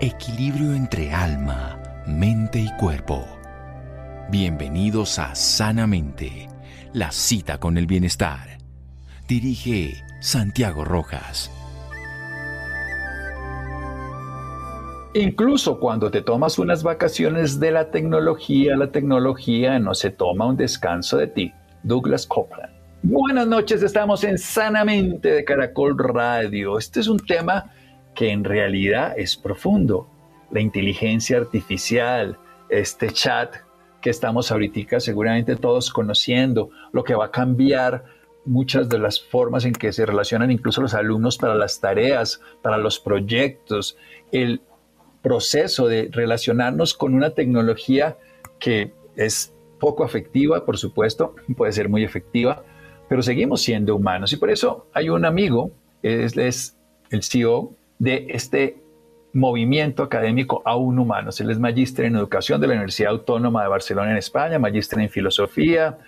Equilibrio entre alma, mente y cuerpo. Bienvenidos a Sanamente, la cita con el bienestar. Dirige Santiago Rojas. Incluso cuando te tomas unas vacaciones de la tecnología, la tecnología no se toma un descanso de ti. Douglas Copeland. Buenas noches, estamos en Sanamente de Caracol Radio. Este es un tema que en realidad es profundo. La inteligencia artificial, este chat que estamos ahorita seguramente todos conociendo, lo que va a cambiar muchas de las formas en que se relacionan incluso los alumnos para las tareas, para los proyectos, el proceso de relacionarnos con una tecnología que es poco afectiva, por supuesto, puede ser muy efectiva, pero seguimos siendo humanos. Y por eso hay un amigo, es, es el CEO de este movimiento académico aún humano. Él es magíster en educación de la Universidad Autónoma de Barcelona en España, magíster en filosofía,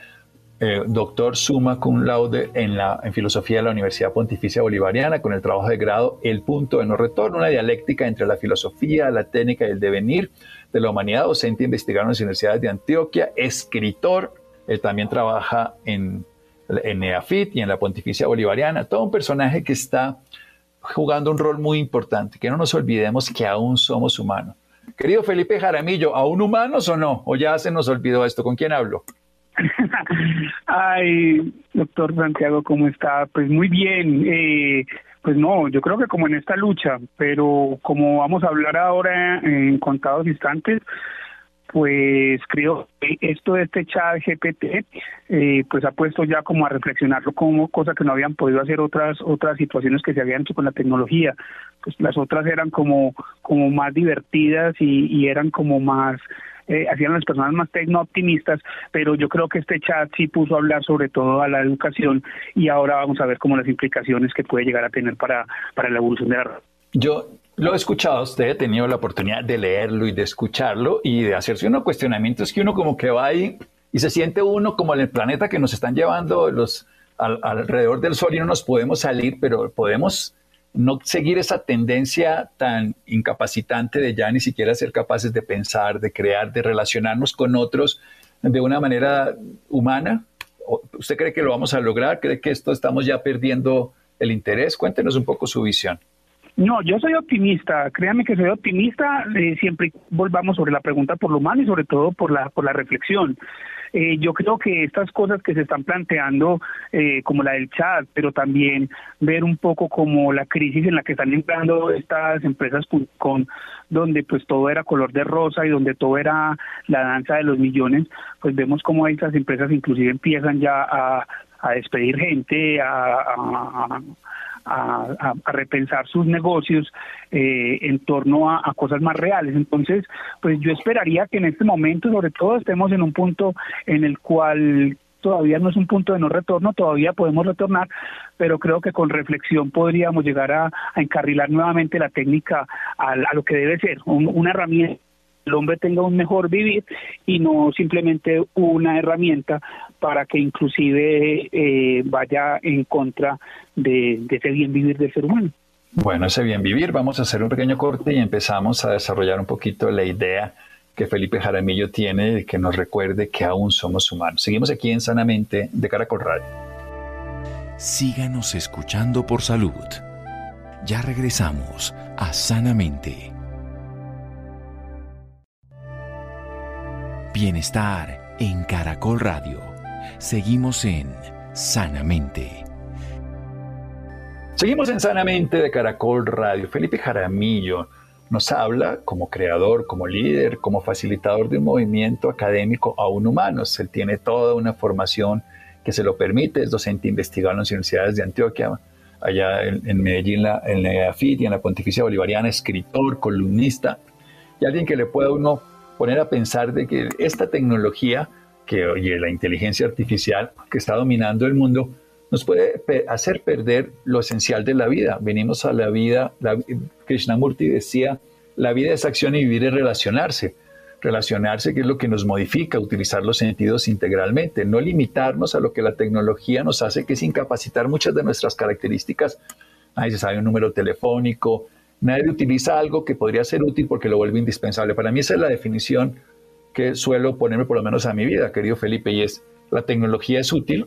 eh, doctor summa cum laude en, la, en filosofía de la Universidad Pontificia Bolivariana con el trabajo de grado El punto de no retorno, una dialéctica entre la filosofía, la técnica y el devenir de la humanidad, docente investigador en las universidades de Antioquia, escritor, él también trabaja en, en EAFIT y en la Pontificia Bolivariana, todo un personaje que está jugando un rol muy importante, que no nos olvidemos que aún somos humanos. Querido Felipe Jaramillo, ¿aún humanos o no? ¿O ya se nos olvidó esto? ¿Con quién hablo? Ay, doctor Santiago, ¿cómo está? Pues muy bien. Eh, pues no, yo creo que como en esta lucha, pero como vamos a hablar ahora en contados instantes, pues creo que esto de este chat GPT eh, pues ha puesto ya como a reflexionarlo como cosa que no habían podido hacer otras otras situaciones que se habían hecho con la tecnología. Pues las otras eran como como más divertidas y, eran como más eh, hacían las personas más tecno optimistas pero yo creo que este chat sí puso a hablar sobre todo a la educación y ahora vamos a ver como las implicaciones que puede llegar a tener para para la evolución de la yo lo he escuchado usted, he tenido la oportunidad de leerlo y de escucharlo y de hacerse unos cuestionamientos que uno como que va ahí y se siente uno como el planeta que nos están llevando los alrededor del Sol y no nos podemos salir, pero podemos no seguir esa tendencia tan incapacitante de ya ni siquiera ser capaces de pensar, de crear, de relacionarnos con otros de una manera humana. ¿Usted cree que lo vamos a lograr? ¿Cree que esto estamos ya perdiendo el interés? Cuéntenos un poco su visión. No, yo soy optimista, créanme que soy optimista, eh, siempre volvamos sobre la pregunta por lo humano y sobre todo por la, por la reflexión. Eh, yo creo que estas cosas que se están planteando, eh, como la del chat, pero también ver un poco como la crisis en la que están entrando estas empresas con donde pues todo era color de rosa y donde todo era la danza de los millones, pues vemos como estas empresas inclusive empiezan ya a, a despedir gente, a a, repensar sus negocios eh, en torno a, cosas más reales. Entonces, pues yo esperaría que en este momento, sobre todo, estemos en un punto en el cual todavía no es un punto de no retorno, todavía podemos retornar, pero creo que con reflexión podríamos llegar a, encarrilar nuevamente la técnica a, lo que debe ser, una herramienta el hombre tenga un mejor vivir y no simplemente una herramienta para que inclusive eh, vaya en contra de, ese bien vivir del ser humano. Bueno, ese bien vivir, vamos a hacer un pequeño corte y empezamos a desarrollar un poquito la idea que Felipe Jaramillo tiene de que nos recuerde que aún somos humanos. Seguimos aquí en Sanamente de Caracol Radio. Síganos escuchando por salud. Ya regresamos a Sanamente. Bienestar en Caracol Radio. Seguimos en Sanamente. Seguimos en Sanamente de Caracol Radio. Felipe Jaramillo nos habla como creador, como líder, como facilitador de un movimiento académico aún humanos. Él tiene toda una formación que se lo permite, es docente investigador en las universidades de Antioquia, allá en, Medellín, en la EAFIT y en la Pontificia Bolivariana, escritor, columnista, y alguien que le pueda uno poner a pensar de que esta tecnología que, y la inteligencia artificial que está dominando el mundo nos puede hacer perder lo esencial de la vida. Venimos a la vida, la, Krishnamurti decía, la vida es acción y vivir es relacionarse. Relacionarse, que es lo que nos modifica, utilizar los sentidos integralmente, no limitarnos a lo que la tecnología nos hace, que es incapacitar muchas de nuestras características. Ahí se sabe un número telefónico, Nadie utiliza algo que podría ser útil porque lo vuelve indispensable. Para mí esa es la definición que suelo ponerme por lo menos a mi vida, querido Felipe, y es, la tecnología es útil,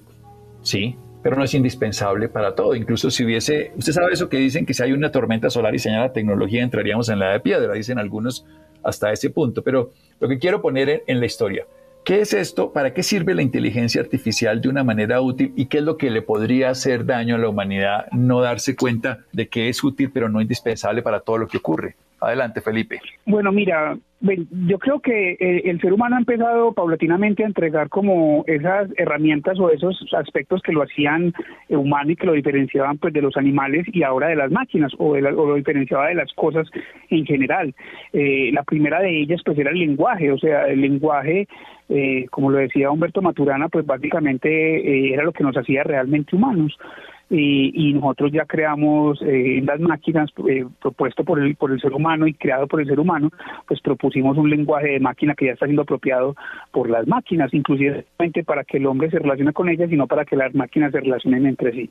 sí, pero no es indispensable para todo. Incluso si hubiese, usted sabe eso que dicen que si hay una tormenta solar y se la tecnología entraríamos en la de piedra, dicen algunos hasta ese punto. Pero lo que quiero poner en, la historia, ¿qué es esto? ¿Para qué sirve la inteligencia artificial de una manera útil? ¿Y qué es lo que le podría hacer daño a la humanidad no darse cuenta de que es útil pero no indispensable para todo lo que ocurre? Adelante, Felipe. Bueno, mira, yo creo que eh, el ser humano ha empezado paulatinamente a entregar como esas herramientas o esos aspectos que lo hacían eh, humano y que lo diferenciaban pues de los animales y ahora de las máquinas o, lo diferenciaba de las cosas en general. Eh, la primera de ellas pues era el lenguaje, o sea, el lenguaje, como lo decía Humberto Maturana, pues básicamente era lo que nos hacía realmente humanos y, nosotros ya creamos eh, las máquinas eh, propuesto por el, por el ser humano y creado por el ser humano, pues propusimos un lenguaje de máquina que ya está siendo apropiado por las máquinas, inclusive para que el hombre se relacione con ellas, sino para que las máquinas se relacionen entre sí.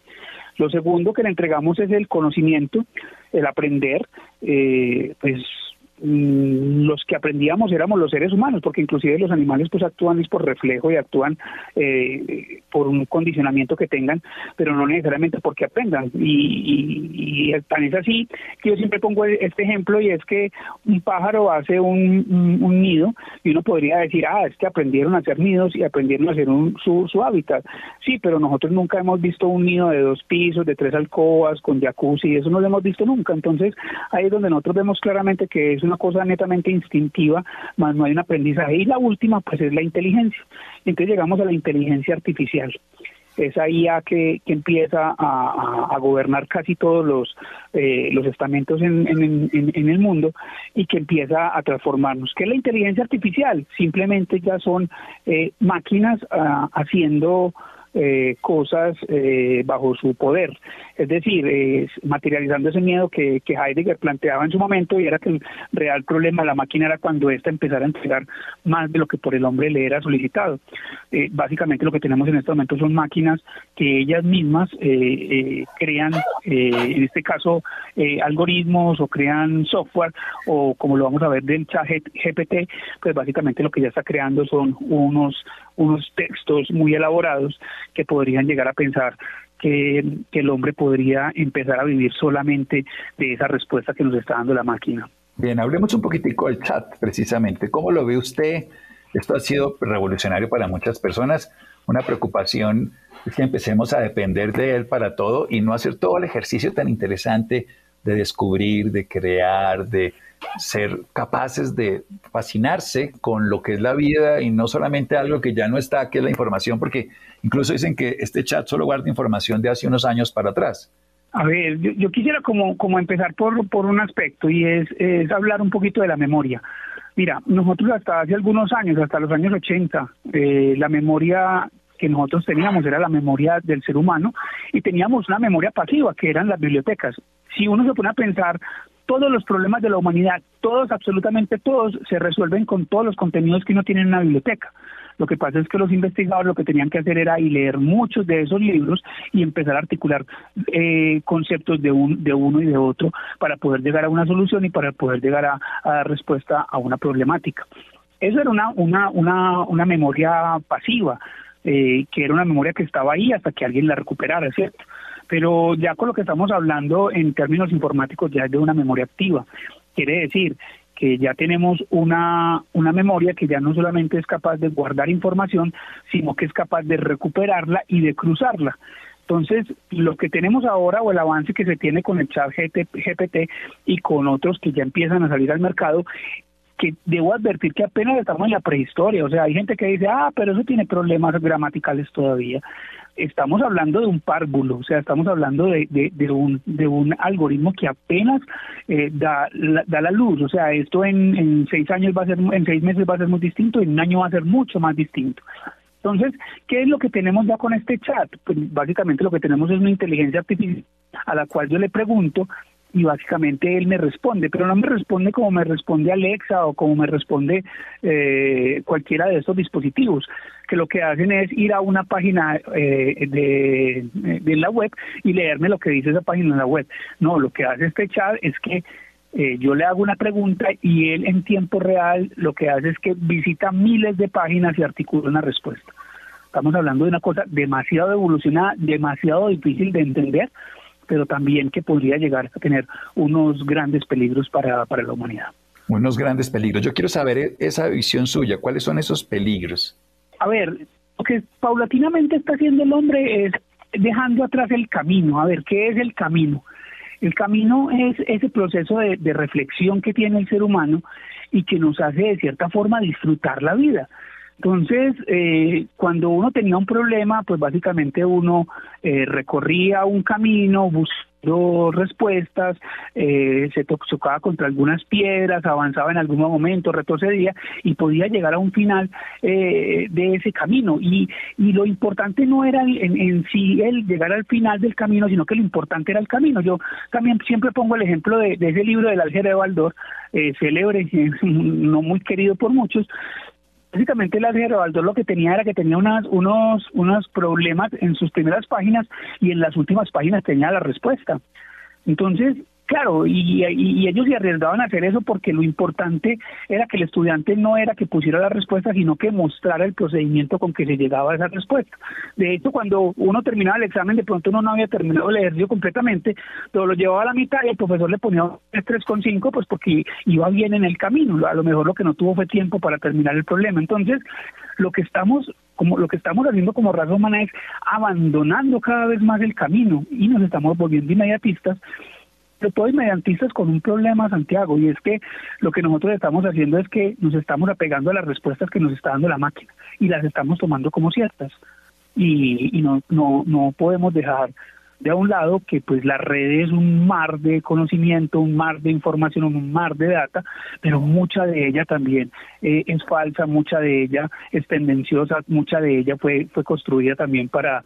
Lo segundo que le entregamos es el conocimiento, el aprender, eh, pues los que aprendíamos éramos los seres humanos, porque inclusive los animales pues actúan es por reflejo y actúan eh, por un condicionamiento que tengan, pero no necesariamente porque aprendan. Y, y, tan es así que yo siempre pongo este ejemplo y es que un pájaro hace un, un, nido y uno podría decir, ah, es que aprendieron a hacer nidos y aprendieron a hacer un, su, su hábitat. Sí, pero nosotros nunca hemos visto un nido de dos pisos, de tres alcobas, con jacuzzi, eso no lo hemos visto nunca. Entonces ahí es donde nosotros vemos claramente que es una cosa netamente instintiva, más no hay un aprendizaje. Y la última, pues, es la inteligencia. Entonces llegamos a la inteligencia artificial. Esa IA que, que empieza a, gobernar casi todos los, eh, los estamentos en, en, el mundo y que empieza a transformarnos. ¿Qué es la inteligencia artificial? Simplemente ya son eh, máquinas ah, haciendo eh, cosas eh, bajo su poder. Es decir, materializando ese miedo que, que, Heidegger planteaba en su momento y era que el real problema de la máquina era cuando ésta empezara a entregar más de lo que por el hombre le era solicitado. Eh, básicamente lo que tenemos en este momento son máquinas que ellas mismas crean, en este caso, algoritmos o crean software o como lo vamos a ver del chat GPT, pues básicamente lo que ya está creando son unos unos textos muy elaborados que podrían llegar a pensar que, el hombre podría empezar a vivir solamente de esa respuesta que nos está dando la máquina. Bien, hablemos un poquitico del chat, precisamente. ¿Cómo lo ve usted? Esto ha sido revolucionario para muchas personas. Una preocupación es que empecemos a depender de él para todo y no hacer todo el ejercicio tan interesante de descubrir, de crear, de ser capaces de fascinarse con lo que es la vida y no solamente algo que ya no está, que es la información, porque incluso dicen que este chat solo guarda información de hace unos años para atrás. A ver, yo, quisiera como, como empezar por, por un aspecto y es, es hablar un poquito de la memoria. Mira, nosotros hasta hace algunos años, hasta los años 80, eh, la memoria que nosotros teníamos era la memoria del ser humano y teníamos una memoria pasiva que eran las bibliotecas. Si uno se pone a pensar, todos los problemas de la humanidad, todos, absolutamente todos, se resuelven con todos los contenidos que uno tiene en una biblioteca. Lo que pasa es que los investigadores lo que tenían que hacer era leer muchos de esos libros y empezar a articular eh, conceptos de, un, de uno y de otro para poder llegar a una solución y para poder llegar a, dar respuesta a una problemática. Eso era una, una, una, una memoria pasiva, eh, que era una memoria que estaba ahí hasta que alguien la recuperara, ¿cierto? Pero ya con lo que estamos hablando en términos informáticos ya es de una memoria activa. Quiere decir que ya tenemos una, una memoria que ya no solamente es capaz de guardar información, sino que es capaz de recuperarla y de cruzarla. Entonces, lo que tenemos ahora o el avance que se tiene con el chat GPT y con otros que ya empiezan a salir al mercado, que debo advertir que apenas estamos en la prehistoria, o sea, hay gente que dice, ah, pero eso tiene problemas gramaticales todavía estamos hablando de un párvulo, o sea, estamos hablando de, de, un, de un algoritmo que apenas eh, da, la, da la luz, o sea, esto en, en seis años va a ser, en seis meses va a ser muy distinto, en un año va a ser mucho más distinto. Entonces, ¿qué es lo que tenemos ya con este chat? Pues básicamente lo que tenemos es una inteligencia artificial a la cual yo le pregunto y básicamente él me responde, pero no me responde como me responde Alexa o como me responde eh, cualquiera de estos dispositivos, que lo que hacen es ir a una página eh, de, la web y leerme lo que dice esa página en la web. No, lo que hace este chat es que eh, yo le hago una pregunta y él en tiempo real lo que hace es que visita miles de páginas y articula una respuesta. Estamos hablando de una cosa demasiado evolucionada, demasiado difícil de entender, pero también que podría llegar a tener unos grandes peligros para, para la humanidad. Unos grandes peligros. Yo quiero saber e-, esa visión suya, ¿cuáles son esos peligros? A ver, lo que paulatinamente está haciendo el hombre es dejando atrás el camino. A ver, ¿qué es el camino? El camino es ese proceso de, reflexión que tiene el ser humano y que nos hace de cierta forma disfrutar la vida. Entonces, eh, cuando uno tenía un problema, pues básicamente uno eh, recorría un camino, buscaba respuestas, eh, se tocaba contra algunas piedras, avanzaba en algún momento, retrocedía y podía llegar a un final eh, de ese camino. Y, y lo importante no era en, en, sí el llegar al final del camino, sino que lo importante era el camino. Yo también siempre pongo el ejemplo de, ese libro del Alger de Baldor, eh, célebre, no muy querido por muchos, básicamente el álgebra Baldor lo que tenía era que tenía unas, unos, unos problemas en sus primeras páginas y en las últimas páginas tenía la respuesta. Entonces, Claro, y, ellos se arriesgaban a hacer eso porque lo importante era que el estudiante no era que pusiera la respuesta, sino que mostrara el procedimiento con que se llegaba a esa respuesta. De hecho, cuando uno terminaba el examen, de pronto uno no había terminado el ejercicio completamente, pero lo llevaba a la mitad y el profesor le ponía un 3,5, pues porque iba bien en el camino. A lo mejor lo que no tuvo fue tiempo para terminar el problema. Entonces, lo que estamos como lo que estamos haciendo como raza humana es abandonando cada vez más el camino y nos estamos volviendo inmediatistas pero todo inmediatistas con un problema, Santiago, y es que lo que nosotros estamos haciendo es que nos estamos apegando a las respuestas que nos está dando la máquina y las estamos tomando como ciertas. Y, y no, no, no podemos dejar de a un lado que pues la red es un mar de conocimiento, un mar de información, un mar de data, pero mucha de ella también eh, es falsa, mucha de ella es tendenciosa, mucha de ella fue, fue construida también para,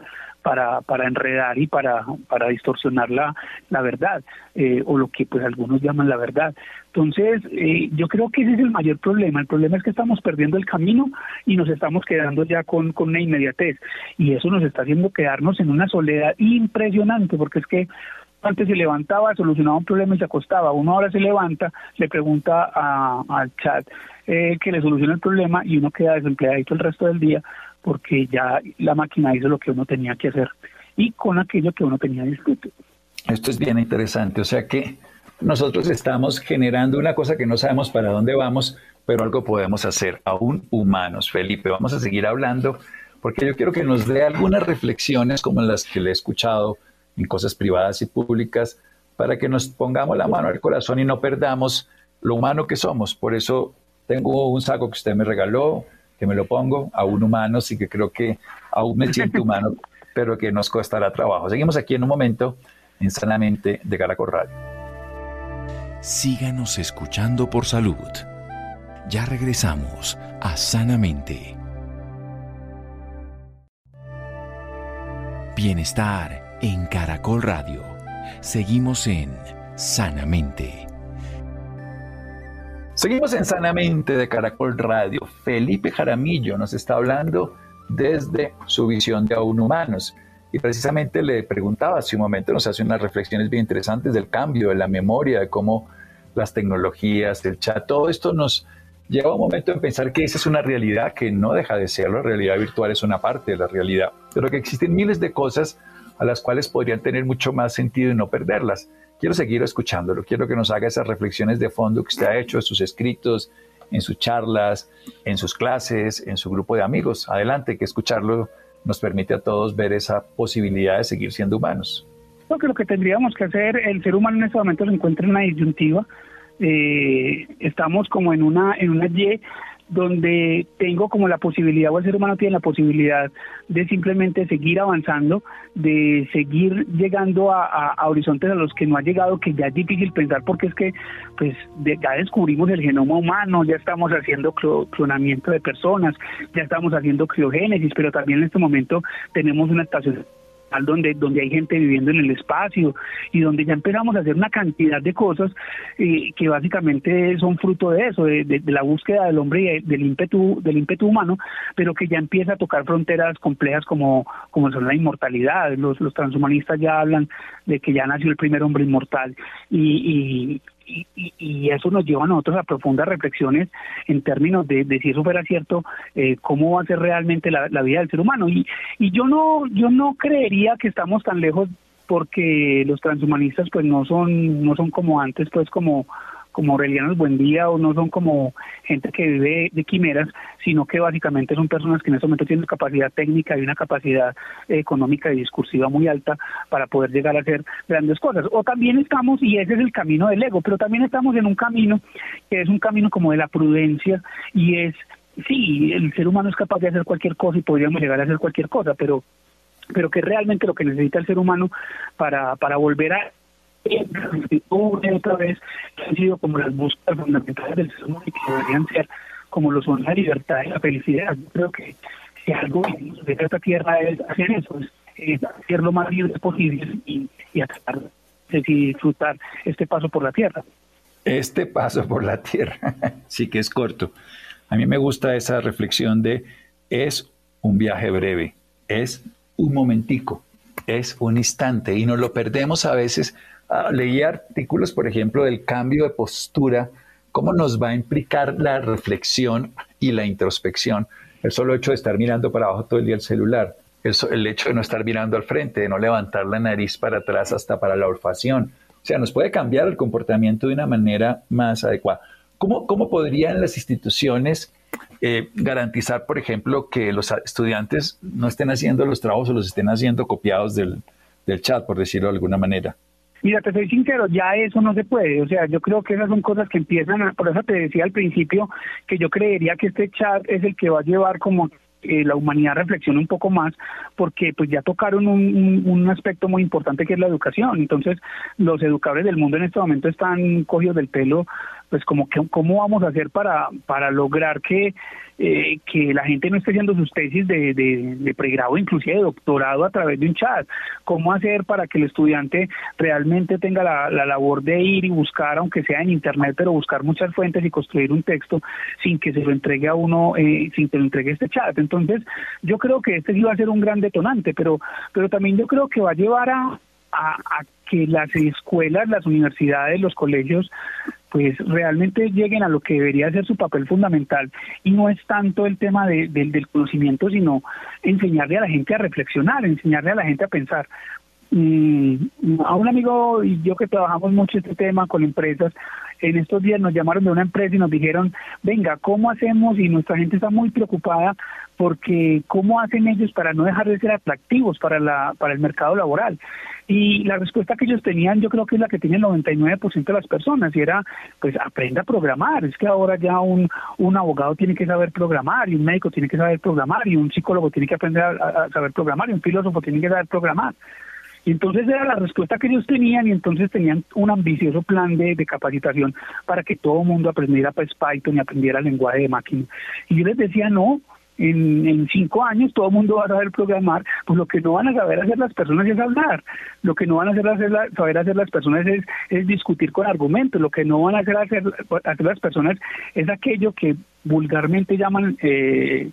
para, para enredar y para, para distorsionar la, la verdad, eh, o lo que pues algunos llaman la verdad. Entonces, eh, yo creo que ese es el mayor problema. El problema es que estamos perdiendo el camino y nos estamos quedando ya con, con una inmediatez. Y eso nos está haciendo quedarnos en una soledad impresionante, porque es que antes se levantaba, solucionaba un problema y se acostaba. Uno ahora se levanta, le pregunta al chat eh, que le solucione el problema y uno queda desempleadito el resto del día porque ya la máquina hizo lo que uno tenía que hacer y con aquello que uno tenía discutir. Esto es bien interesante, o sea que nosotros estamos generando una cosa que no sabemos para dónde vamos, pero algo podemos hacer, aún humanos. Felipe, vamos a seguir hablando porque yo quiero que nos dé algunas reflexiones como las que le he escuchado en cosas privadas y públicas, para que nos pongamos la mano al corazón y no perdamos lo humano que somos. Por eso tengo un saco que usted me regaló, que me lo pongo, aún humano, sí que creo que aún me siento humano, pero que nos costará trabajo. Seguimos aquí en un momento en Sanamente de Caracol Radio. Síganos escuchando por salud. Ya regresamos a Sanamente. Bienestar en Caracol Radio. Seguimos en Sanamente. Seguimos en Sanamente de Caracol Radio. Felipe Jaramillo nos está hablando desde su visión de aún humanos. Y precisamente le preguntaba hace un momento, nos hace unas reflexiones bien interesantes del cambio, de la memoria, de cómo las tecnologías, el chat, todo esto nos lleva a un momento en pensar que esa es una realidad que no deja de ser. La realidad virtual es una parte de la realidad, pero que existen miles de cosas a las cuales podrían tener mucho más sentido y no perderlas quiero seguir escuchándolo, quiero que nos haga esas reflexiones de fondo que usted ha hecho en sus escritos, en sus charlas, en sus clases, en su grupo de amigos. Adelante, que escucharlo nos permite a todos ver esa posibilidad de seguir siendo humanos. Creo que lo que tendríamos que hacer, el ser humano en este momento se encuentra en una disyuntiva. Eh, estamos como en una, en una Y donde tengo como la posibilidad, o el ser humano tiene la posibilidad de simplemente seguir avanzando, de seguir llegando a, horizontes a los que no ha llegado, que ya es difícil pensar porque es que pues ya descubrimos el genoma humano, ya estamos haciendo clonamiento de personas, ya estamos haciendo criogénesis, pero también en este momento tenemos una estación donde, donde hay gente viviendo en el espacio y donde ya empezamos a hacer una cantidad de cosas eh, que básicamente son fruto de eso, de, la búsqueda del hombre y del ímpetu, del ímpetu humano, pero que ya empieza a tocar fronteras complejas como, como son la inmortalidad. Los, los transhumanistas ya hablan de que ya nació el primer hombre inmortal y, y, eso nos lleva a nosotros a profundas reflexiones en términos de, si eso fuera cierto, eh, cómo va a ser realmente la, la, vida del ser humano. Y, y yo no, yo no creería que estamos tan lejos porque los transhumanistas pues no son, no son como antes, pues como como Aurelianos Buendía o no son como gente que vive de quimeras, sino que básicamente son personas que en este momento tienen capacidad técnica y una capacidad económica y discursiva muy alta para poder llegar a hacer grandes cosas. O también estamos, y ese es el camino del ego, pero también estamos en un camino que es un camino como de la prudencia y es, sí, el ser humano es capaz de hacer cualquier cosa y podríamos llegar a hacer cualquier cosa, pero pero que realmente lo que necesita el ser humano para, para volver a una y otra vez han sido como las búsquedas fundamentales del ser humano y que deberían ser como lo son la libertad y la felicidad. Yo creo que si algo de esta tierra es hacer eso, es, hacer lo más libre posible y, y tratar de disfrutar este paso por la tierra. Este paso por la tierra, sí que es corto. A mí me gusta esa reflexión de es un viaje breve, es un momentico, es un instante y nos lo perdemos a veces Ah, leí artículos, por ejemplo, del cambio de postura, cómo nos va a implicar la reflexión y la introspección. El solo hecho de estar mirando para abajo todo el día el celular, el, el hecho de no estar mirando al frente, de no levantar la nariz para atrás hasta para la olfacción. O sea, nos puede cambiar el comportamiento de una manera más adecuada. ¿Cómo, cómo podrían las instituciones eh, garantizar, por ejemplo, que los estudiantes no estén haciendo los trabajos o los estén haciendo copiados del, del chat, por decirlo de alguna manera? Mira, te soy sincero, ya eso no se puede. O sea, yo creo que esas son cosas que empiezan a... Por eso te decía al principio que yo creería que este chat es el que va a llevar como eh, la humanidad reflexione un poco más, porque pues ya tocaron un, un, aspecto muy importante que es la educación. Entonces, los educadores del mundo en este momento están cogidos del pelo, pues como que cómo vamos a hacer para, para lograr que eh, que la gente no esté haciendo sus tesis de, de, pregrado, inclusive de doctorado a través de un chat. ¿Cómo hacer para que el estudiante realmente tenga la, labor de ir y buscar, aunque sea en Internet, pero buscar muchas fuentes y construir un texto sin que se lo entregue a uno, eh, sin que lo entregue este chat? Entonces, yo creo que este sí va a ser un gran detonante, pero, pero también yo creo que va a llevar a, a que las escuelas, las universidades, los colegios pues realmente lleguen a lo que debería ser su papel fundamental y no es tanto el tema de, del conocimiento, sino enseñarle a la gente a reflexionar, enseñarle a la gente a pensar. Mm, a un amigo y yo que trabajamos mucho este tema con empresas, en estos días nos llamaron de una empresa y nos dijeron, venga, ¿cómo hacemos? Y nuestra gente está muy preocupada porque ¿cómo hacen ellos para no dejar de ser atractivos para, la, para el mercado laboral? Y la respuesta que ellos tenían, yo creo que es la que tiene el 99% de las personas, y era, pues aprenda a programar. Es que ahora ya un, un abogado tiene que saber programar, y un médico tiene que saber programar, y un psicólogo tiene que aprender a, saber programar, y un filósofo tiene que saber programar. Y entonces era la respuesta que ellos tenían y entonces tenían un ambicioso plan de, de capacitación para que todo el mundo aprendiera pues, Python y aprendiera lenguaje de máquina. Y yo les decía, no, en, cinco años todo el mundo va a saber programar, pues lo que no van a saber hacer las personas es hablar, lo que no van a hacer, hacer saber hacer las personas es, discutir con argumentos, lo que no van a hacer, hacer, hacer las personas es aquello que vulgarmente llaman eh,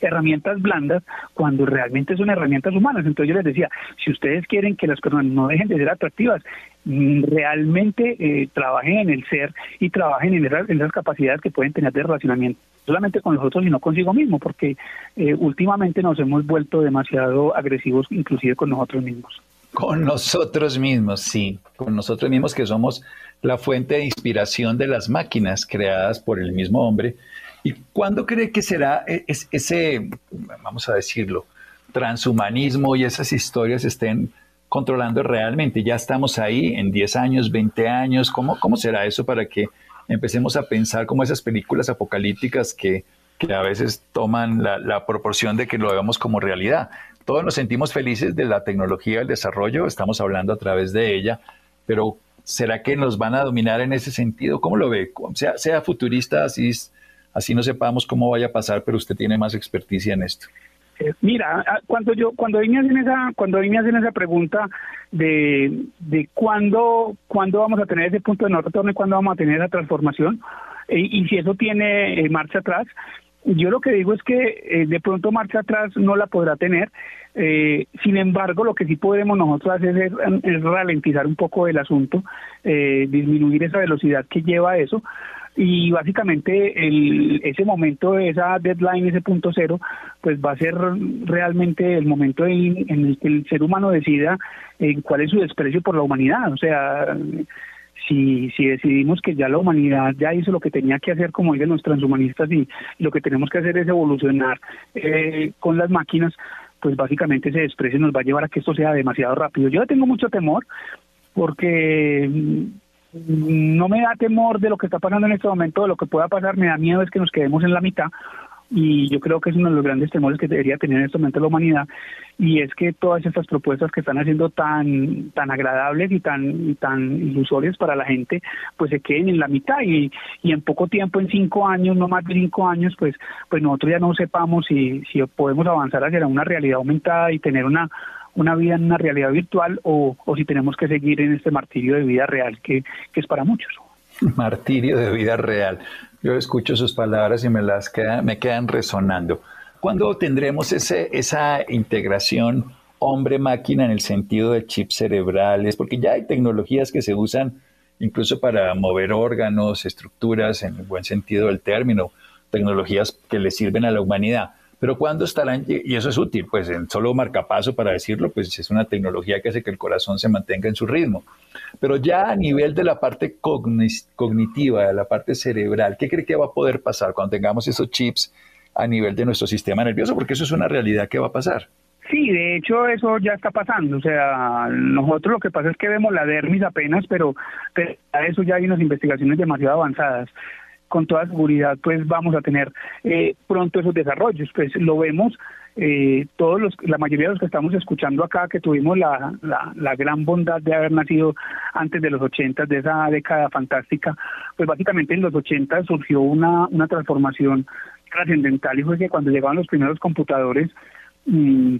herramientas blandas cuando realmente son herramientas humanas. Entonces yo les decía, si ustedes quieren que las personas no dejen de ser atractivas, mm, realmente eh, trabajen en el ser y trabajen en esas, en esas capacidades que pueden tener de relacionamiento solamente con los otros, sino consigo mismo, porque eh, últimamente nos hemos vuelto demasiado agresivos, inclusive con nosotros mismos. Con nosotros mismos, sí, con nosotros mismos que somos la fuente de inspiración de las máquinas creadas por el mismo hombre. ¿Y cuándo cree que será e-, ese, vamos a decirlo, transhumanismo y esas historias estén controlando realmente? Ya estamos ahí en 10 años, 20 años. ¿Cómo, cómo será eso para que empecemos a pensar como esas películas apocalípticas que, a veces toman la, proporción de que lo veamos como realidad. Todos nos sentimos felices de la tecnología, el desarrollo, estamos hablando a través de ella, pero ¿será que nos van a dominar en ese sentido? ¿Cómo lo ve? Sea, sea futurista, así, así no sepamos cómo vaya a pasar, pero usted tiene más experticia en esto. Eh, mira, ah, cuando yo cuando me hacen esa cuando hacen esa pregunta de, de cuándo cuándo vamos a tener ese punto de no retorno y cuándo vamos a tener esa transformación eh, y si eso tiene eh, marcha atrás, Yo lo que digo es que de pronto marcha atrás no la podrá tener. Sin embargo, lo que sí podemos nosotros hacer es, ralentizar un poco el asunto, eh, disminuir esa velocidad que lleva eso. Y básicamente el, ese momento, esa deadline, ese punto cero, pues va a ser realmente el momento en, en el que el ser humano decida en cuál es su desprecio por la humanidad. O sea, si, si decidimos que ya la humanidad ya hizo lo que tenía que hacer, como dicen los transhumanistas, y lo que tenemos que hacer es evolucionar eh, con las máquinas, pues básicamente ese desprecio nos va a llevar a que esto sea demasiado rápido. Yo tengo mucho temor porque no me da temor de lo que está pasando en este momento, de lo que pueda pasar, me da miedo es que nos quedemos en la mitad, y yo creo que es uno de los grandes temores que debería tener en este momento la humanidad y es que todas estas propuestas que están haciendo tan tan agradables y tan tan ilusorias para la gente pues se queden en la mitad y, y en poco tiempo en cinco años no más de cinco años pues pues nosotros ya no sepamos si si podemos avanzar hacia una realidad aumentada y tener una una vida en una realidad virtual o, o si tenemos que seguir en este martirio de vida real que, que es para muchos martirio de vida real. Yo escucho sus palabras y me las quedan, me quedan resonando. ¿Cuándo tendremos ese, esa integración hombre-máquina en el sentido de chips cerebrales? Porque ya hay tecnologías que se usan incluso para mover órganos, estructuras, en el buen sentido del término, tecnologías que le sirven a la humanidad. Pero ¿cuándo estarán? Y eso es útil, pues en solo marcapaso para decirlo, pues es una tecnología que hace que el corazón se mantenga en su ritmo. Pero ya a nivel de la parte cognitiva, de la parte cerebral, ¿qué cree que va a poder pasar cuando tengamos esos chips a nivel de nuestro sistema nervioso? Porque eso es una realidad que va a pasar. Sí, de hecho eso ya está pasando. O sea, nosotros lo que pasa es que vemos la dermis apenas, pero, pero a eso ya hay unas investigaciones demasiado avanzadas con toda seguridad pues vamos a tener eh, pronto esos desarrollos. Pues lo vemos eh, todos los, la mayoría de los que estamos escuchando acá, que tuvimos la, la, la gran bondad de haber nacido antes de los 80, de esa década fantástica, pues básicamente en los 80 surgió una, una transformación trascendental y fue que cuando llegaban los primeros computadores,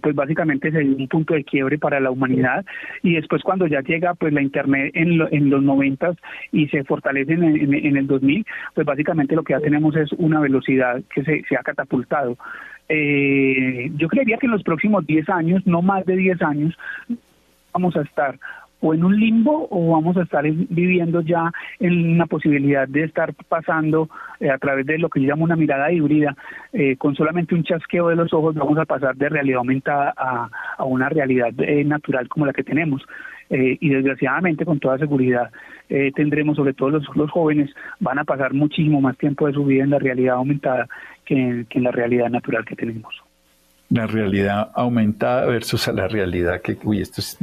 pues básicamente se dio un punto de quiebre para la humanidad y después cuando ya llega pues la internet en, en los noventas y se fortalece en, en, el 2000 pues básicamente lo que ya tenemos es una velocidad que se, se ha catapultado. Eh, yo creería que en los próximos 10 años no más de 10 años vamos a estar o en un limbo o vamos a estar viviendo ya en una posibilidad de estar pasando eh, a través de lo que yo llamo una mirada híbrida, eh, con solamente un chasqueo de los ojos vamos a pasar de realidad aumentada a, a una realidad eh, natural como la que tenemos. y desgraciadamente, con toda seguridad, tendremos, sobre todo los, los, jóvenes, van a pasar muchísimo más tiempo de su vida en la realidad aumentada que que en la realidad natural que tenemos la realidad aumentada versus a la realidad que, uy, esto es,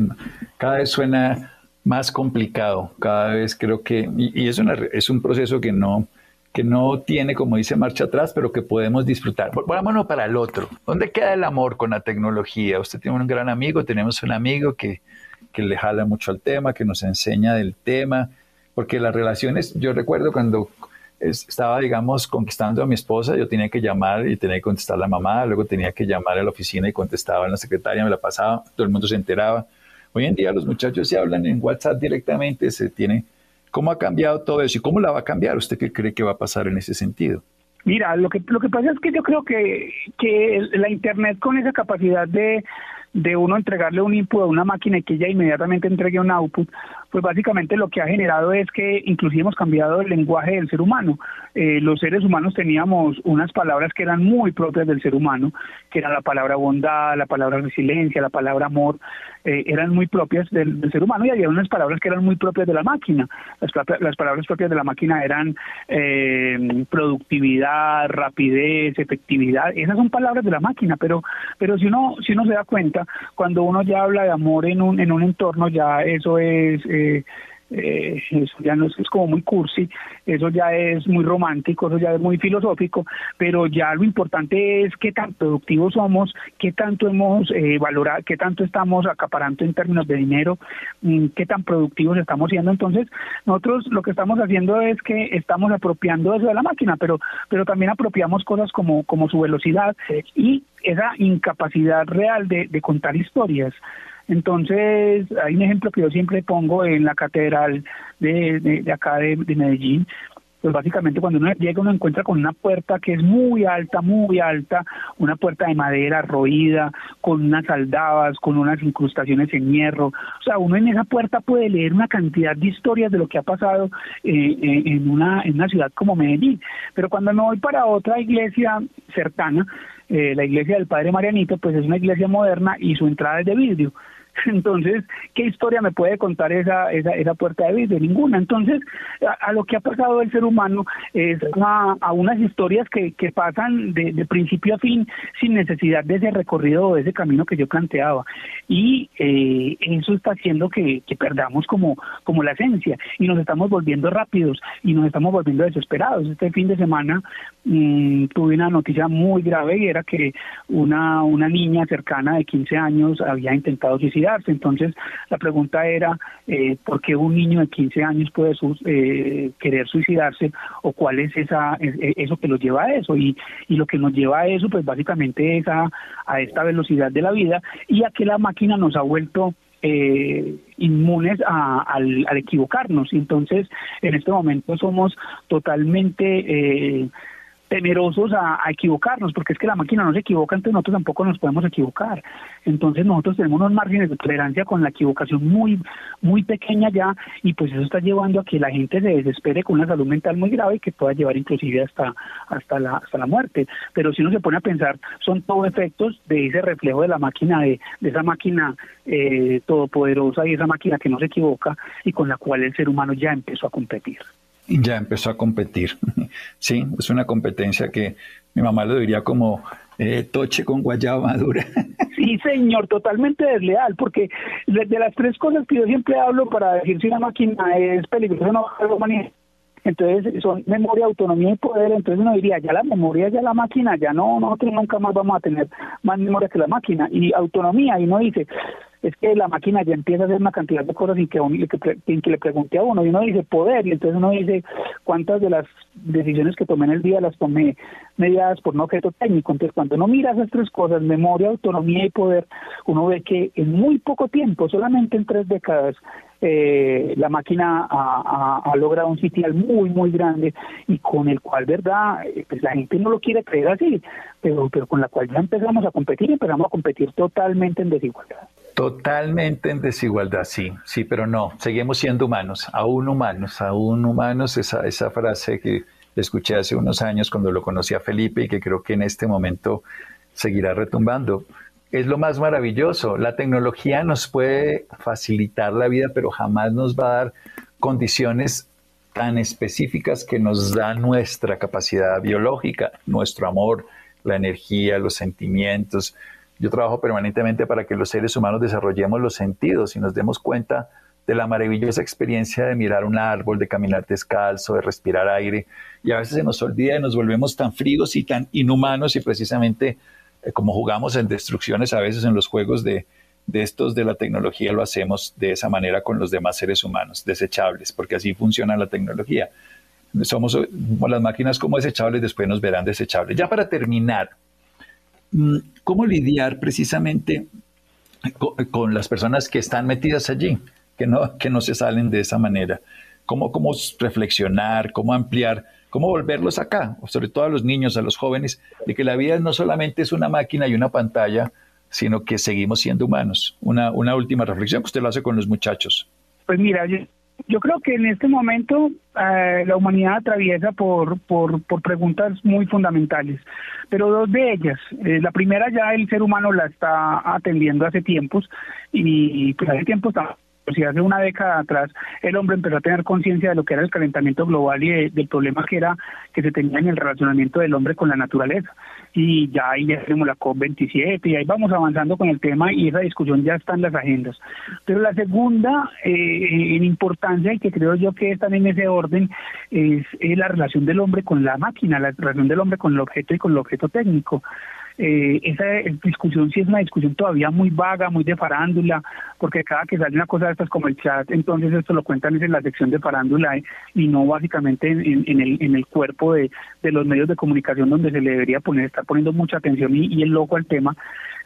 cada vez suena más complicado, cada vez creo que, y, es, una, es un proceso que no, que no tiene, como dice, marcha atrás, pero que podemos disfrutar. Vámonos para el otro. ¿Dónde queda el amor con la tecnología? Usted tiene un gran amigo, tenemos un amigo que, que le jala mucho al tema, que nos enseña del tema, porque las relaciones, yo recuerdo cuando estaba, digamos, conquistando a mi esposa, yo tenía que llamar y tenía que contestar a la mamá, luego tenía que llamar a la oficina y contestaba en la secretaria, me la pasaba, todo el mundo se enteraba. Hoy en día los muchachos se hablan en WhatsApp directamente, se tiene... ¿Cómo ha cambiado todo eso y cómo la va a cambiar? ¿Usted qué cree que va a pasar en ese sentido? Mira, lo que, lo que pasa es que yo creo que, que la Internet con esa capacidad de, de uno entregarle un input a una máquina y que ella inmediatamente entregue un output, pues básicamente lo que ha generado es que inclusive hemos cambiado el lenguaje del ser humano. Eh, los seres humanos teníamos unas palabras que eran muy propias del ser humano, que eran la palabra bondad, la palabra resiliencia, la palabra amor, eh, eran muy propias del, ser humano y había unas palabras que eran muy propias de la máquina. Las, las palabras propias de la máquina eran eh, productividad, rapidez, efectividad, esas son palabras de la máquina, pero, pero si, uno, si uno se da cuenta, cuando uno ya habla de amor en un, en un entorno, ya eso es eh, eh, eso ya no es, como muy cursi, eso ya es muy romántico, eso ya es muy filosófico, pero ya lo importante es qué tan productivos somos, qué tanto hemos eh, valorado, qué tanto estamos acaparando en términos de dinero, mm, qué tan productivos estamos siendo. Entonces, nosotros lo que estamos haciendo es que estamos apropiando eso de la máquina, pero, pero también apropiamos cosas como, como su velocidad y esa incapacidad real de, de contar historias. Entonces, hay un ejemplo que yo siempre pongo en la catedral de, de, acá de, Medellín, pues básicamente cuando uno llega uno encuentra con una puerta que es muy alta, muy alta, una puerta de madera roída, con unas aldabas, con unas incrustaciones en hierro. O sea, uno en esa puerta puede leer una cantidad de historias de lo que ha pasado eh, eh, en, una, en una ciudad como Medellín. Pero cuando me voy para otra iglesia cercana, eh, la iglesia del Padre Marianito, pues es una iglesia moderna y su entrada es de vidrio. Entonces, ¿qué historia me puede contar esa, esa, esa puerta de vidrio? Ninguna. Entonces, a, lo que ha pasado el ser humano es a, unas historias que, que pasan de, principio a fin sin necesidad de ese recorrido o de ese camino que yo planteaba. Y eh, eso está haciendo que, que, perdamos como, como la esencia y nos estamos volviendo rápidos y nos estamos volviendo desesperados. Este fin de semana mmm, tuve una noticia muy grave y era que una, una niña cercana de 15 años había intentado suicidarse entonces, la pregunta era, eh, ¿por qué un niño de 15 años puede eh, querer suicidarse o cuál es esa eso que lo lleva a eso? Y, y lo que nos lleva a eso, pues básicamente es a, esta velocidad de la vida y a que la máquina nos ha vuelto eh, inmunes a, al, al, equivocarnos. Entonces, en este momento somos totalmente eh, temerosos a, equivocarnos, porque es que la máquina no se equivoca, entonces nosotros tampoco nos podemos equivocar. Entonces nosotros tenemos unos márgenes de tolerancia con la equivocación muy, muy pequeña ya, y pues eso está llevando a que la gente se desespere con una salud mental muy grave y que pueda llevar inclusive hasta, hasta, la, hasta la muerte. Pero si uno se pone a pensar, son todos efectos de ese reflejo de la máquina, de, de esa máquina eh, todopoderosa y esa máquina que no se equivoca y con la cual el ser humano ya empezó a competir ya empezó a competir. Sí, es una competencia que mi mamá lo diría como eh, toche con guayaba madura. Sí, señor, totalmente desleal, porque de, las tres cosas que yo siempre hablo para decir si una máquina es peligrosa no, entonces son memoria, autonomía y poder, entonces uno diría, ya la memoria, ya la máquina, ya no, nosotros nunca más vamos a tener más memoria que la máquina, y autonomía, y uno dice, es que la máquina ya empieza a hacer una cantidad de cosas sin que, que, que le pregunte a uno, y uno dice poder, y entonces uno dice cuántas de las decisiones que tomé en el día las tomé mediadas por un objeto técnico. Entonces, cuando uno mira esas tres cosas, memoria, autonomía y poder, uno ve que en muy poco tiempo, solamente en tres décadas, eh, la máquina ha, logrado un sitial muy, muy grande y con el cual, ¿verdad? Eh, pues la gente no lo quiere creer así, pero, pero con la cual ya empezamos a competir y empezamos a competir totalmente en desigualdad. Totalmente en desigualdad, sí, sí, pero no, seguimos siendo humanos, aún humanos, aún humanos, esa, esa frase que escuché hace unos años cuando lo conocí a Felipe y que creo que en este momento seguirá retumbando. Es lo más maravilloso, la tecnología nos puede facilitar la vida, pero jamás nos va a dar condiciones tan específicas que nos da nuestra capacidad biológica, nuestro amor, la energía, los sentimientos, yo trabajo permanentemente para que los seres humanos desarrollemos los sentidos y nos demos cuenta de la maravillosa experiencia de mirar un árbol, de caminar descalzo, de respirar aire. Y a veces se nos olvida y nos volvemos tan fríos y tan inhumanos y precisamente eh, como jugamos en destrucciones a veces en los juegos de, de estos de la tecnología lo hacemos de esa manera con los demás seres humanos, desechables, porque así funciona la tecnología. Somos las máquinas como desechables, después nos verán desechables. Ya para terminar, Mm, ¿Cómo lidiar precisamente con, las personas que están metidas allí, que no, que no se salen de esa manera? ¿Cómo, ¿Cómo reflexionar, cómo ampliar, cómo volverlos acá, sobre todo a los niños, a los jóvenes, de que la vida no solamente es una máquina y una pantalla, sino que seguimos siendo humanos? Una, una última reflexión que usted lo hace con los muchachos. Pues mira, yo creo que en este momento eh, la humanidad atraviesa por, por, por, preguntas muy fundamentales, pero dos de ellas. Eh, la primera ya el ser humano la está atendiendo hace tiempos y pues hace tiempo está si hace una década atrás el hombre empezó a tener conciencia de lo que era el calentamiento global y del problema que era que se tenía en el relacionamiento del hombre con la naturaleza y ya ahí ya tenemos la COP27 y ahí vamos avanzando con el tema y esa discusión ya está en las agendas. Pero la segunda eh, en importancia y que creo yo que está en ese orden es, la relación del hombre con la máquina, la relación del hombre con el objeto y con el objeto técnico. Eh, esa discusión sí es una discusión todavía muy vaga, muy de farándula, porque cada que sale una cosa de estas como el chat, entonces esto lo cuentan en la sección de farándula y no básicamente en, el, en el cuerpo de, los medios de comunicación donde se le debería poner, estar poniendo mucha atención y, el loco al tema.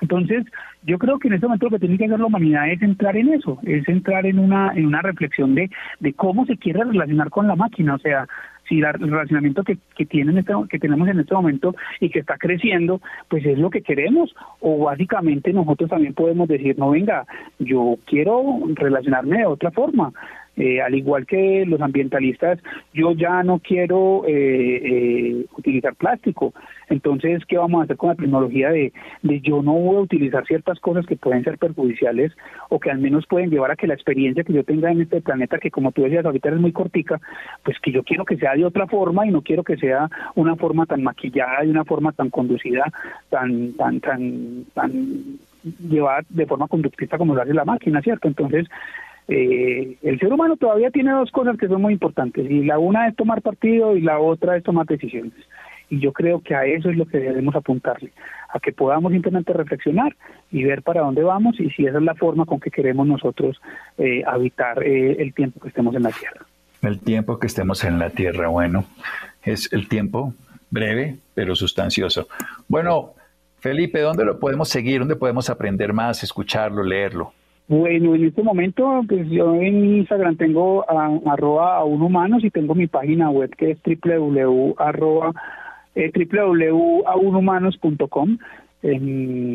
Entonces, yo creo que en este momento lo que tiene que hacer la humanidad es entrar en eso, es entrar en una, en una reflexión de, de cómo se quiere relacionar con la máquina, o sea, si el relacionamiento que, que, tienen este, que tenemos en este momento y que está creciendo, pues es lo que queremos, o básicamente nosotros también podemos decir, no venga, yo quiero relacionarme de otra forma, eh, al igual que los ambientalistas, yo ya no quiero eh, eh, utilizar plástico. Entonces, ¿qué vamos a hacer con la tecnología de, de yo no voy a utilizar ciertas cosas que pueden ser perjudiciales o que al menos pueden llevar a que la experiencia que yo tenga en este planeta, que como tú decías ahorita es muy cortica, pues que yo quiero que sea de otra forma y no quiero que sea una forma tan maquillada y una forma tan conducida, tan, tan, tan, tan llevada de forma conductista como lo hace la máquina, ¿cierto? Entonces, eh, el ser humano todavía tiene dos cosas que son muy importantes y la una es tomar partido y la otra es tomar decisiones. Y yo creo que a eso es lo que debemos apuntarle, a que podamos simplemente reflexionar y ver para dónde vamos y si esa es la forma con que queremos nosotros eh, habitar eh, el tiempo que estemos en la Tierra. El tiempo que estemos en la Tierra, bueno, es el tiempo breve pero sustancioso. Bueno, Felipe, ¿dónde lo podemos seguir? ¿Dónde podemos aprender más, escucharlo, leerlo? Bueno, en este momento, pues yo en Instagram tengo a, arroba a un humanos y tengo mi página web que es www arroba, eh, www.aunhumanos.com.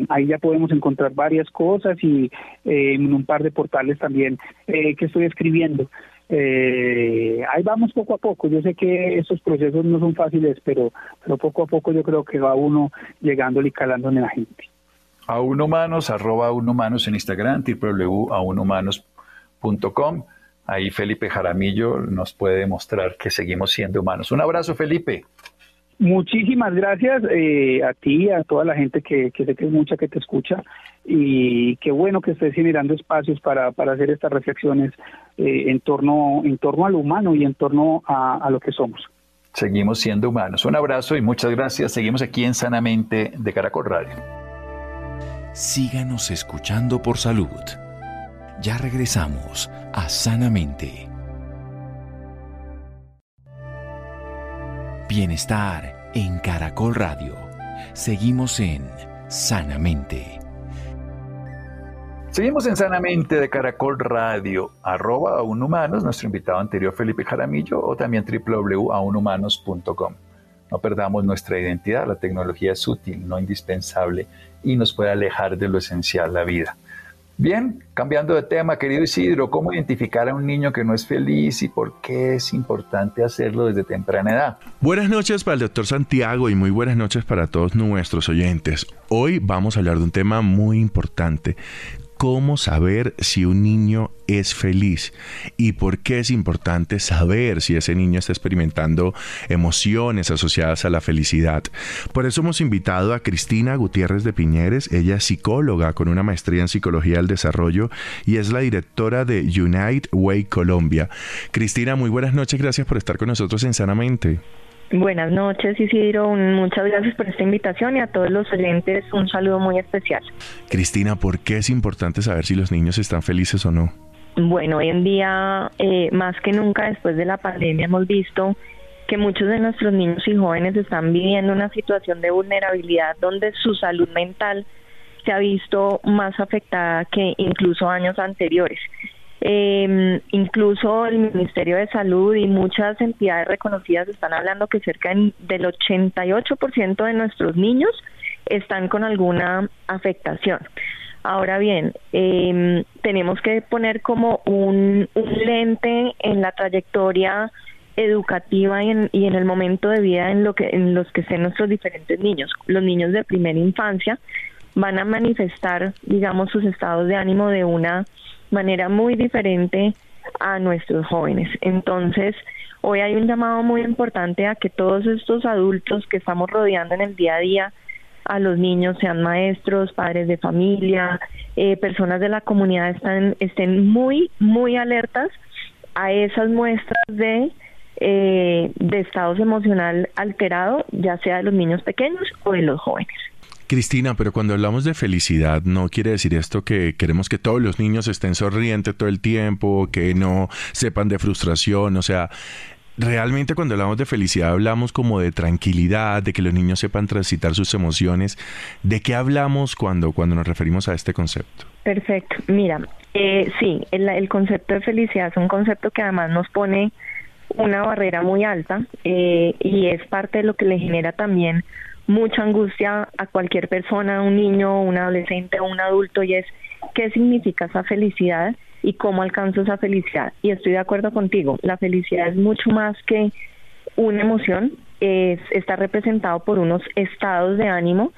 ahí ya podemos encontrar varias cosas y eh, en un par de portales también eh, que estoy escribiendo. Eh, ahí vamos poco a poco. Yo sé que estos procesos no son fáciles, pero, pero poco a poco yo creo que va uno llegando y calando en la gente a humanos, arroba humanos en Instagram, www.aunhumanos.com. Ahí Felipe Jaramillo nos puede demostrar que seguimos siendo humanos. Un abrazo, Felipe. Muchísimas gracias eh, a ti, a toda la gente que, que, sé que es mucha que te escucha y qué bueno que estés generando espacios para, para hacer estas reflexiones eh, en, torno, en torno al humano y en torno a, a lo que somos. Seguimos siendo humanos. Un abrazo y muchas gracias. Seguimos aquí en Sanamente de Caracol Radio síganos escuchando por salud. Ya regresamos a Sanamente. Bienestar en Caracol Radio. Seguimos en Sanamente. Seguimos en Sanamente de Caracol Radio, arroba a humanos, nuestro invitado anterior Felipe Jaramillo, o también www.aunhumanos.com. No perdamos nuestra identidad, la tecnología es útil, no indispensable y nos puede alejar de lo esencial, la vida. Bien, cambiando de tema, querido Isidro, ¿cómo identificar a un niño que no es feliz y por qué es importante hacerlo desde temprana edad? Buenas noches para el doctor Santiago y muy buenas noches para todos nuestros oyentes. Hoy vamos a hablar de un tema muy importante, cómo saber si un niño es feliz y por qué es importante saber si ese niño está experimentando emociones asociadas a la felicidad. Por eso hemos invitado a Cristina Gutiérrez de Piñeres, ella es psicóloga con una maestría en psicología del desarrollo y es la directora de Unite Way Colombia. Cristina, muy buenas noches, gracias por estar con nosotros en Sanamente. Buenas noches, Isidro. Muchas gracias por esta invitación y a todos los oyentes un saludo muy especial. Cristina, ¿por qué es importante saber si los niños están felices o no? Bueno, hoy en día, eh, más que nunca después de la pandemia, hemos visto que muchos de nuestros niños y jóvenes están viviendo una situación de vulnerabilidad donde su salud mental se ha visto más afectada que incluso años anteriores. Eh, incluso el Ministerio de Salud y muchas entidades reconocidas están hablando que cerca del 88% de nuestros niños están con alguna afectación. Ahora bien, eh, tenemos que poner como un, lente en la trayectoria educativa y en, y en, el momento de vida en lo que en los que estén nuestros diferentes niños. Los niños de primera infancia van a manifestar, digamos, sus estados de ánimo de una manera muy diferente a nuestros jóvenes. Entonces, hoy hay un llamado muy importante a que todos estos adultos que estamos rodeando en el día a día a los niños, sean maestros, padres de familia, eh, personas de la comunidad, están, estén muy, muy alertas a esas muestras de, eh, de estados emocional alterado, ya sea de los niños pequeños o de los jóvenes. Cristina, pero cuando hablamos de felicidad, no quiere decir esto que queremos que todos los niños estén sonrientes todo el tiempo, que no sepan de frustración, o sea, realmente cuando hablamos de felicidad hablamos como de tranquilidad, de que los niños sepan transitar sus emociones. ¿De qué hablamos cuando, cuando nos referimos a este concepto? Perfecto. Mira, eh, sí, el, el concepto de felicidad es un concepto que además nos pone una barrera muy alta eh, y es parte de lo que le genera también mucha angustia a cualquier persona, un niño, un adolescente o un adulto y es qué significa esa felicidad y cómo alcanzo esa felicidad. Y estoy de acuerdo contigo, la felicidad es mucho más que una emoción, es, está representado por unos estados de ánimo,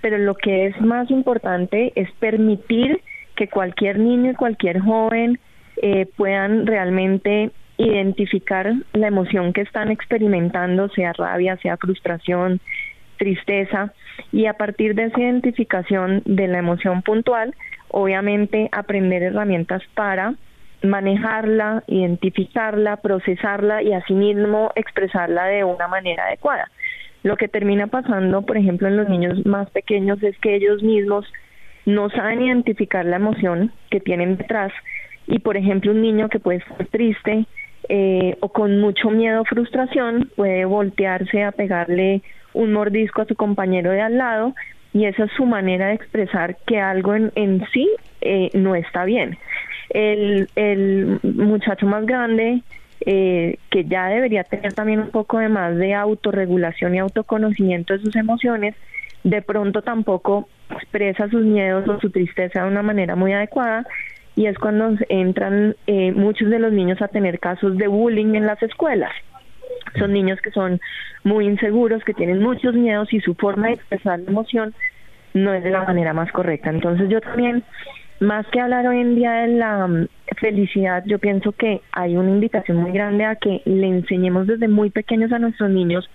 pero lo que es más importante es permitir que cualquier niño y cualquier joven eh, puedan realmente identificar la emoción que están experimentando, sea rabia, sea frustración, tristeza, y a partir de esa identificación de la emoción puntual, obviamente aprender herramientas para manejarla, identificarla, procesarla y asimismo expresarla de una manera adecuada. Lo que termina pasando, por ejemplo, en los niños más pequeños es que ellos mismos no saben identificar la emoción que tienen detrás y, por ejemplo, un niño que puede estar triste eh, o con mucho miedo o frustración puede voltearse a pegarle un mordisco a su compañero de al lado y esa es su manera de expresar que algo en, en sí eh, no está bien. El, el muchacho más grande, eh, que ya debería tener también un poco de más de autorregulación y autoconocimiento de sus emociones, de pronto tampoco expresa sus miedos o su tristeza de una manera muy adecuada y es cuando entran eh, muchos de los niños a tener casos de bullying en las escuelas. Son niños que son muy inseguros, que tienen muchos miedos y su forma de expresar la emoción no es de la manera más correcta. Entonces yo también, más que hablar hoy en día de la mm, felicidad, yo pienso que hay una invitación muy grande a que le enseñemos desde muy pequeños a nuestros niños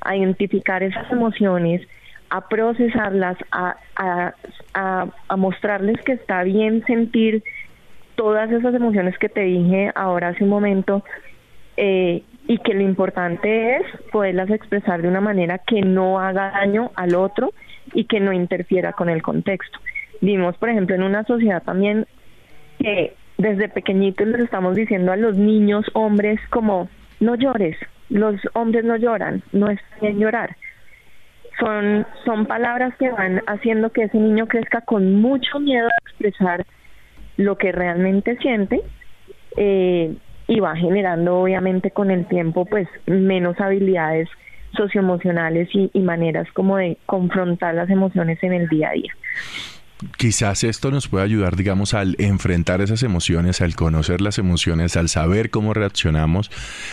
a identificar esas emociones, a procesarlas, a, a, a, a mostrarles que está bien sentir todas esas emociones que te dije ahora hace un momento eh, y que lo importante es poderlas expresar de una manera que no haga daño al otro y que no interfiera con el contexto. Vimos, por ejemplo, en una sociedad también que desde pequeñitos les estamos diciendo a los niños hombres como no llores, los hombres no lloran, no es bien llorar. Son, son palabras que van haciendo que ese niño crezca con mucho miedo a expresar lo que realmente siente eh, y va generando obviamente con el tiempo pues menos habilidades socioemocionales y, y maneras como de confrontar las emociones en el día a día. Quizás esto nos puede ayudar, digamos, al enfrentar esas emociones, al conocer las emociones, al saber cómo reaccionamos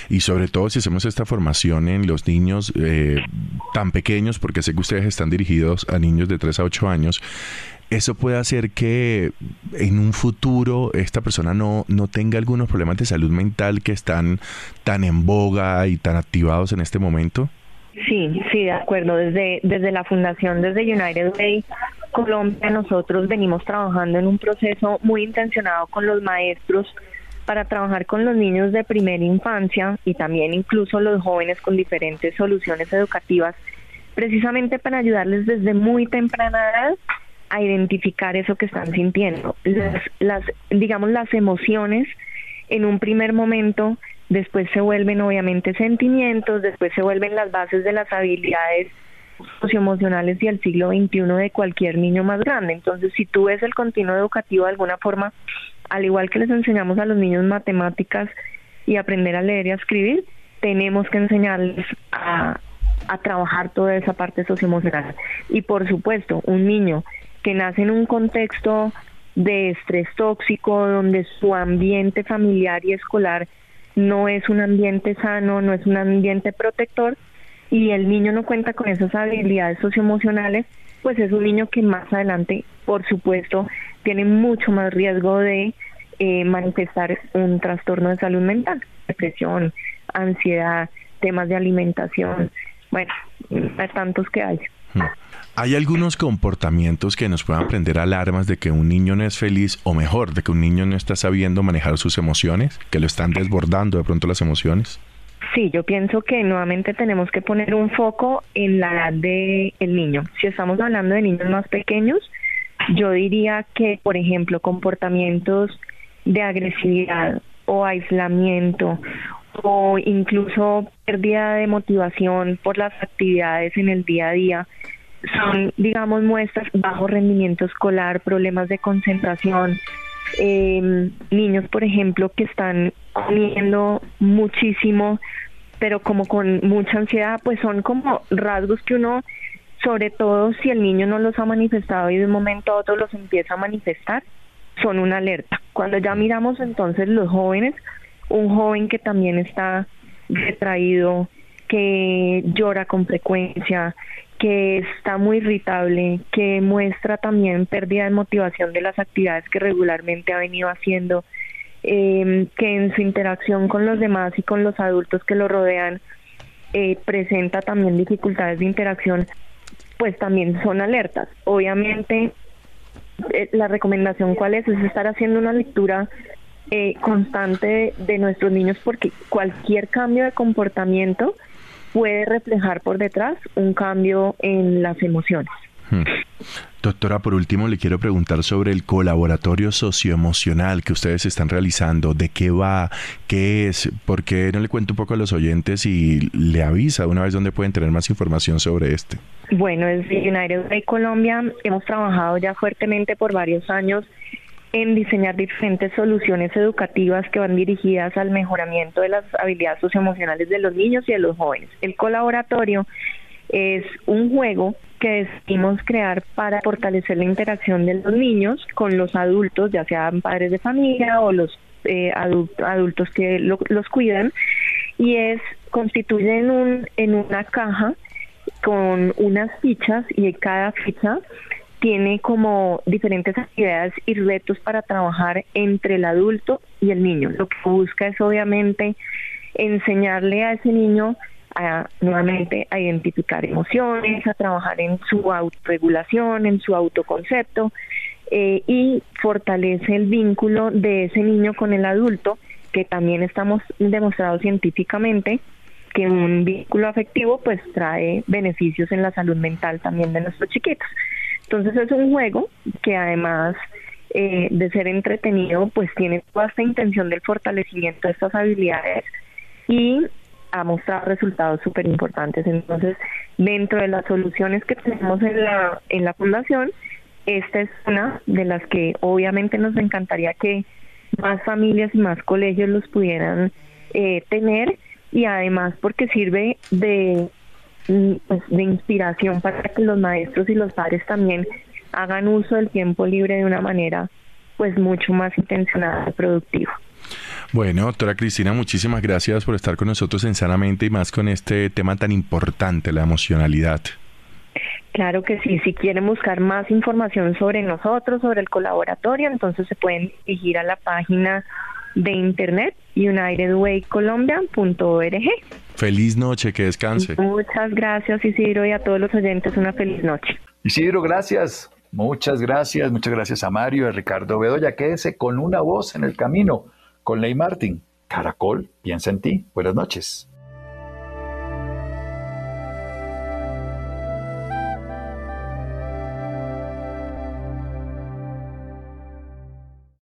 y sobre todo si hacemos esta formación en los niños eh, tan pequeños, porque sé que ustedes están dirigidos a niños de 3 a 8 años, eso puede hacer que en un futuro esta persona no, no tenga algunos problemas de salud mental que están tan en boga y tan activados en este momento? Sí, sí, de acuerdo. Desde, desde la fundación, desde United Way Colombia, nosotros venimos trabajando en un proceso muy intencionado con los maestros para trabajar con los niños de primera infancia y también incluso los jóvenes con diferentes soluciones educativas, precisamente para ayudarles desde muy temprana edad a identificar eso que están sintiendo. Las, las, digamos, las emociones en un primer momento, después se vuelven obviamente sentimientos, después se vuelven las bases de las habilidades socioemocionales y el siglo XXI de cualquier niño más grande. Entonces, si tú ves el continuo educativo de alguna forma, al igual que les enseñamos a los niños matemáticas y aprender a leer y a escribir, tenemos que enseñarles a, a trabajar toda esa parte socioemocional. Y por supuesto, un niño que nace en un contexto de estrés tóxico, donde su ambiente familiar y escolar no es un ambiente sano, no es un ambiente protector, y el niño no cuenta con esas habilidades socioemocionales, pues es un niño que más adelante, por supuesto, tiene mucho más riesgo de eh, manifestar un trastorno de salud mental, depresión, ansiedad, temas de alimentación, bueno, hay tantos que hay. ¿Hay algunos comportamientos que nos puedan prender alarmas de que un niño no es feliz o mejor, de que un niño no está sabiendo manejar sus emociones, que lo están desbordando de pronto las emociones? Sí, yo pienso que nuevamente tenemos que poner un foco en la edad del el niño. Si estamos hablando de niños más pequeños, yo diría que, por ejemplo, comportamientos de agresividad o aislamiento o incluso pérdida de motivación por las actividades en el día a día, son, digamos, muestras bajo rendimiento escolar, problemas de concentración, eh, niños, por ejemplo, que están comiendo muchísimo, pero como con mucha ansiedad, pues son como rasgos que uno, sobre todo si el niño no los ha manifestado y de un momento a otro los empieza a manifestar, son una alerta. Cuando ya miramos entonces los jóvenes, un joven que también está retraído, que llora con frecuencia, que está muy irritable, que muestra también pérdida de motivación de las actividades que regularmente ha venido haciendo, eh, que en su interacción con los demás y con los adultos que lo rodean eh, presenta también dificultades de interacción, pues también son alertas. Obviamente, eh, la recomendación cuál es, es estar haciendo una lectura eh, constante de, nuestros niños porque cualquier cambio de comportamiento puede reflejar por detrás un cambio en las emociones. Hmm. Doctora, por último le quiero preguntar sobre el colaboratorio socioemocional que ustedes están realizando, de qué va, qué es, por qué no le cuento un poco a los oyentes y le avisa una vez dónde pueden tener más información sobre este. Bueno, desde United Way Colombia hemos trabajado ya fuertemente por varios años en diseñar diferentes soluciones educativas que van dirigidas al mejoramiento de las habilidades socioemocionales de los niños y de los jóvenes. El colaboratorio es un juego que decidimos crear para fortalecer la interacción de los niños con los adultos, ya sean padres de familia o los eh, adultos que los cuidan, y es constituye en, un, en una caja con unas fichas y cada ficha tiene como diferentes actividades y retos para trabajar entre el adulto y el niño. Lo que busca es obviamente enseñarle a ese niño a, nuevamente a identificar emociones, a trabajar en su autorregulación, en su autoconcepto eh, y fortalece el vínculo de ese niño con el adulto, que también estamos demostrado científicamente que un vínculo afectivo pues trae beneficios en la salud mental también de nuestros chiquitos. Entonces es un juego que además eh, de ser entretenido pues tiene toda esta intención del fortalecimiento de estas habilidades y ha mostrado resultados súper importantes. Entonces, dentro de las soluciones que tenemos en la, en la fundación, esta es una de las que obviamente nos encantaría que más familias y más colegios los pudieran eh, tener y además porque sirve de, pues, de inspiración para que los maestros y los padres también hagan uso del tiempo libre de una manera pues mucho más intencionada y productiva. Bueno, doctora Cristina, muchísimas gracias por estar con nosotros en Sanamente y más con este tema tan importante, la emocionalidad. Claro que sí, si quieren buscar más información sobre nosotros, sobre el colaboratorio, entonces se pueden dirigir a la página de internet unitedwaycolombia.org. Feliz noche, que descanse. Muchas gracias Isidro y a todos los oyentes una feliz noche. Isidro, gracias. Muchas gracias, muchas gracias a Mario y a Ricardo Bedoya. Quédese con una voz en el camino con Ley Martin. Caracol, piensa en ti. Buenas noches.